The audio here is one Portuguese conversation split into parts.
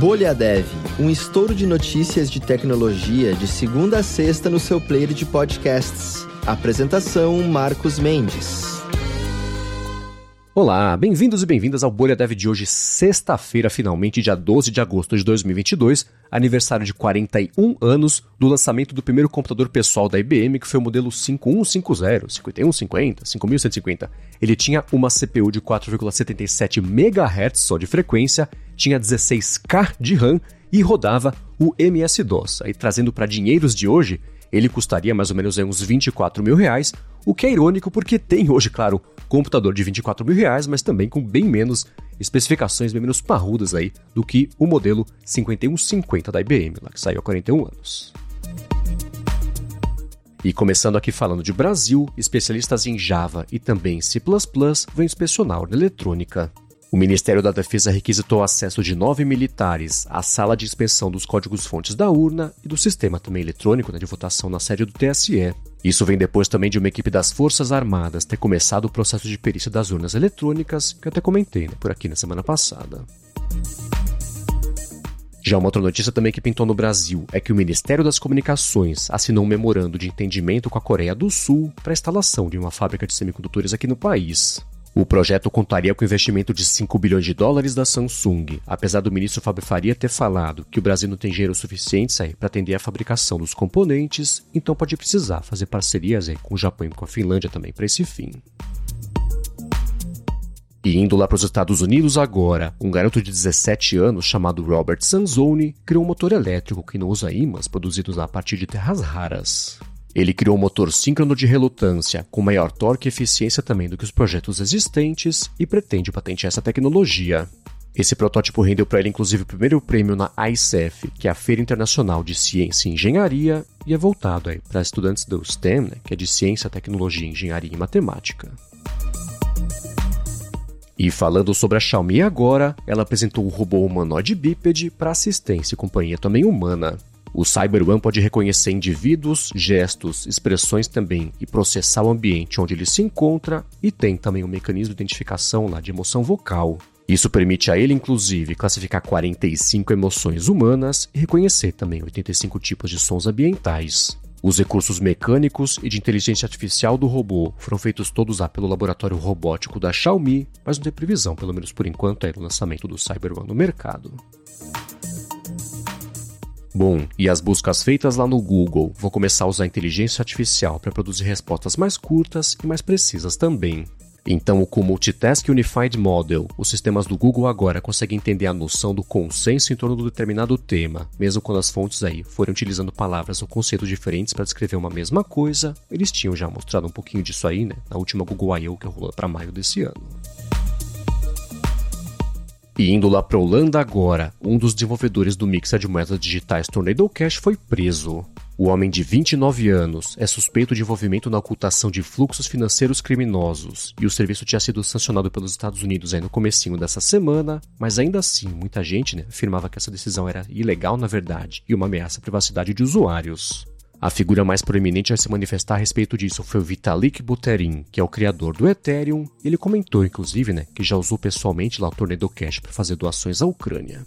Bolha Dev, um estouro de notícias de tecnologia de segunda a sexta no seu player de podcasts. Apresentação Marcos Mendes. Olá, bem-vindos e bem-vindas ao Bolha Dev de hoje, sexta-feira, finalmente, dia 12 de agosto de 2022, aniversário de 41 anos do lançamento do primeiro computador pessoal da IBM, que foi o modelo 5150, 5150, 5150. Ele tinha uma CPU de 4,77 MHz só de frequência, tinha 16K de RAM e rodava o MS-DOS. Aí trazendo para dinheiros de hoje, ele custaria mais ou menos uns 24 mil reais, o que é irônico porque tem hoje, claro, computador de 24 mil reais, mas também com bem menos especificações, bem menos parrudas aí do que o modelo 5150 da IBM, lá que saiu há 41 anos. E começando aqui falando de Brasil, especialistas em Java e também C++ vão inspecionar a eletrônica. O Ministério da Defesa requisitou acesso de nove militares à sala de inspeção dos códigos-fontes da urna e do sistema também eletrônico né, de votação na sede do TSE. Isso vem depois também de uma equipe das Forças Armadas ter começado o processo de perícia das urnas eletrônicas, que eu até comentei né, por aqui na semana passada. Já uma outra notícia também que pintou no Brasil é que o Ministério das Comunicações assinou um memorando de entendimento com a Coreia do Sul para a instalação de uma fábrica de semicondutores aqui no país. O projeto contaria com investimento de 5 bilhões de dólares da Samsung, apesar do ministro Fábio Faria ter falado que o Brasil não tem dinheiro suficiente para atender a fabricação dos componentes, então pode precisar fazer parcerias com o Japão e com a Finlândia também para esse fim. E indo lá para os Estados Unidos agora, um garoto de 17 anos chamado Robert Sanzoni criou um motor elétrico que não usa ímãs produzidos a partir de terras raras. Ele criou um motor síncrono de relutância, com maior torque e eficiência também do que os projetos existentes, e pretende patentear essa tecnologia. Esse protótipo rendeu para ele inclusive o primeiro prêmio na ICEF, que é a Feira Internacional de Ciência e Engenharia, e é voltado para estudantes do STEM, né, que é de Ciência, Tecnologia, Engenharia e Matemática. E falando sobre a Xiaomi agora, ela apresentou o robô humanoide bípede para assistência e companhia também humana. O Cyber One pode reconhecer indivíduos, gestos, expressões também e processar o ambiente onde ele se encontra e tem também um mecanismo de identificação lá de emoção vocal. Isso permite a ele, inclusive, classificar 45 emoções humanas e reconhecer também 85 tipos de sons ambientais. Os recursos mecânicos e de inteligência artificial do robô foram feitos todos lá pelo laboratório robótico da Xiaomi, mas não tem previsão, pelo menos por enquanto, é o lançamento do Cyber One no mercado. Bom, e as buscas feitas lá no Google vão começar a usar a inteligência artificial para produzir respostas mais curtas e mais precisas também. Então, com o Multitask Unified Model, os sistemas do Google agora conseguem entender a noção do consenso em torno de um determinado tema, mesmo quando as fontes aí forem utilizando palavras ou conceitos diferentes para descrever uma mesma coisa. Eles tinham já mostrado um pouquinho disso aí, né, na última Google I.O. que rolou para maio desse ano. E indo lá para Holanda agora, um dos desenvolvedores do mixer de moedas digitais Tornado Cash foi preso. O homem de 29 anos é suspeito de envolvimento na ocultação de fluxos financeiros criminosos, e o serviço tinha sido sancionado pelos Estados Unidos aí no comecinho dessa semana, mas ainda assim, muita gente né, afirmava que essa decisão era ilegal na verdade e uma ameaça à privacidade de usuários. A figura mais proeminente a se manifestar a respeito disso foi o Vitalik Buterin, que é o criador do Ethereum. Ele comentou, inclusive, né, que já usou pessoalmente lá o Tornado Cash para fazer doações à Ucrânia.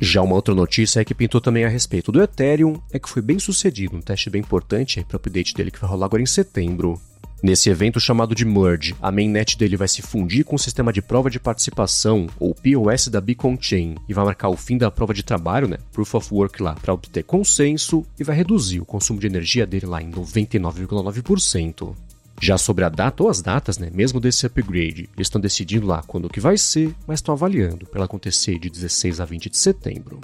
Já uma outra notícia é que pintou também a respeito do Ethereum, é que foi bem sucedido, um teste bem importante para o update dele que vai rolar agora em setembro. Nesse evento chamado de Merge, a mainnet dele vai se fundir com o sistema de prova de participação, ou POS da Beacon Chain, e vai marcar o fim da prova de trabalho, né, Proof of Work lá, para obter consenso e vai reduzir o consumo de energia dele lá em 99,9%. Já sobre a data ou as datas, né, mesmo desse upgrade, eles estão decidindo lá quando que vai ser, mas estão avaliando para acontecer de 16 a 20 de setembro.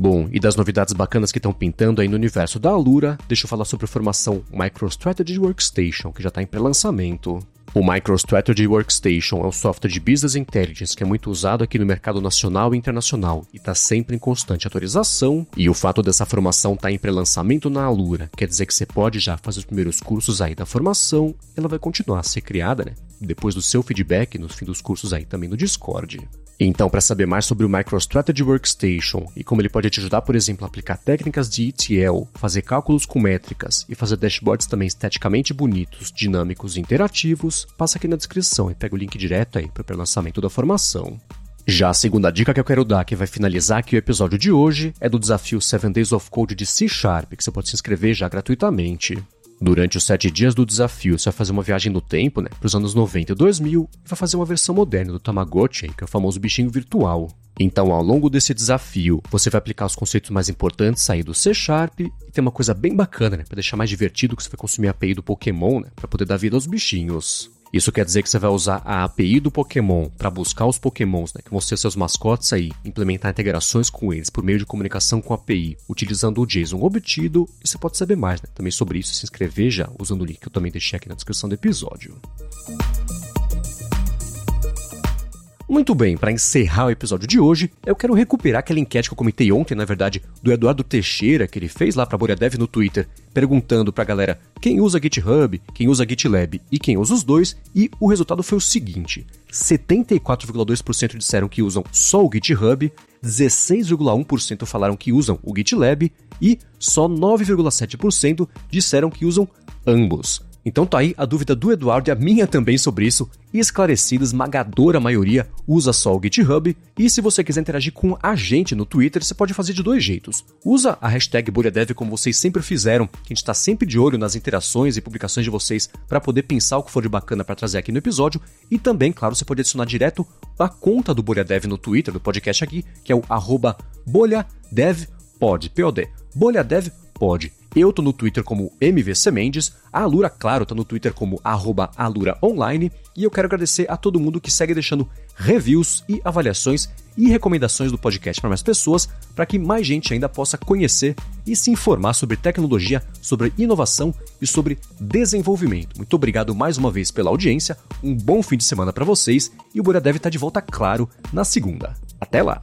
Bom, e das novidades bacanas que estão pintando aí no universo da Alura, deixa eu falar sobre a formação MicroStrategy Workstation, que já está em pré-lançamento. O MicroStrategy Workstation é um software de Business Intelligence que é muito usado aqui no mercado nacional e internacional e está sempre em constante atualização. E o fato dessa formação estar tá em pré-lançamento na Alura quer dizer que você pode já fazer os primeiros cursos aí da formação. Ela vai continuar a ser criada, né? Depois do seu feedback no fim dos cursos aí também no Discord. Então, para saber mais sobre o MicroStrategy Workstation e como ele pode te ajudar, por exemplo, a aplicar técnicas de ETL, fazer cálculos com métricas e fazer dashboards também esteticamente bonitos, dinâmicos e interativos, passa aqui na descrição e pega o link direto aí para o lançamento da formação. Já a segunda dica que eu quero dar, que vai finalizar aqui o episódio de hoje, é do desafio 7 Days of Code de C Sharp, que você pode se inscrever já gratuitamente. Durante os sete dias do desafio, você vai fazer uma viagem no tempo, né, para os anos 90 e 2000, e vai fazer uma versão moderna do Tamagotchi, que é o famoso bichinho virtual. Então, ao longo desse desafio, você vai aplicar os conceitos mais importantes aí do C Sharp, e tem uma coisa bem bacana, né, para deixar mais divertido que você vai consumir a API do Pokémon, né, para poder dar vida aos bichinhos. Isso quer dizer que você vai usar a API do Pokémon para buscar os Pokémons, né, que vão ser seus mascotes aí, implementar integrações com eles por meio de comunicação com a API, utilizando o JSON obtido. E você pode saber mais né, também sobre isso, se inscrever já usando o link que eu também deixei aqui na descrição do episódio. Muito bem, para encerrar o episódio de hoje, eu quero recuperar aquela enquete que eu comentei ontem, na verdade, do Eduardo Teixeira, que ele fez lá para a Dev no Twitter, perguntando para a galera quem usa GitHub, quem usa GitLab e quem usa os dois, e o resultado foi o seguinte: 74,2% disseram que usam só o GitHub, 16,1% falaram que usam o GitLab e só 9,7% disseram que usam ambos. Então tá aí a dúvida do Eduardo e a minha também sobre isso, esclarecida, esmagadora maioria usa só o GitHub, e se você quiser interagir com a gente no Twitter, você pode fazer de dois jeitos. Usa a hashtag BolhaDev como vocês sempre fizeram, que a gente está sempre de olho nas interações e publicações de vocês para poder pensar o que for de bacana para trazer aqui no episódio, e também, claro, você pode adicionar direto a conta do BolhaDev no Twitter, do podcast aqui, que é o arroba bolhadevpod, P-O-D, bolhadevpod. Eu tô no Twitter como MVC Mendes, a Alura, claro, tá no Twitter como aluraonline, e eu quero agradecer a todo mundo que segue deixando reviews e avaliações e recomendações do podcast para mais pessoas, para que mais gente ainda possa conhecer e se informar sobre tecnologia, sobre inovação e sobre desenvolvimento. Muito obrigado mais uma vez pela audiência, um bom fim de semana para vocês e o Bolha deve estar tá de volta, claro, na segunda. Até lá!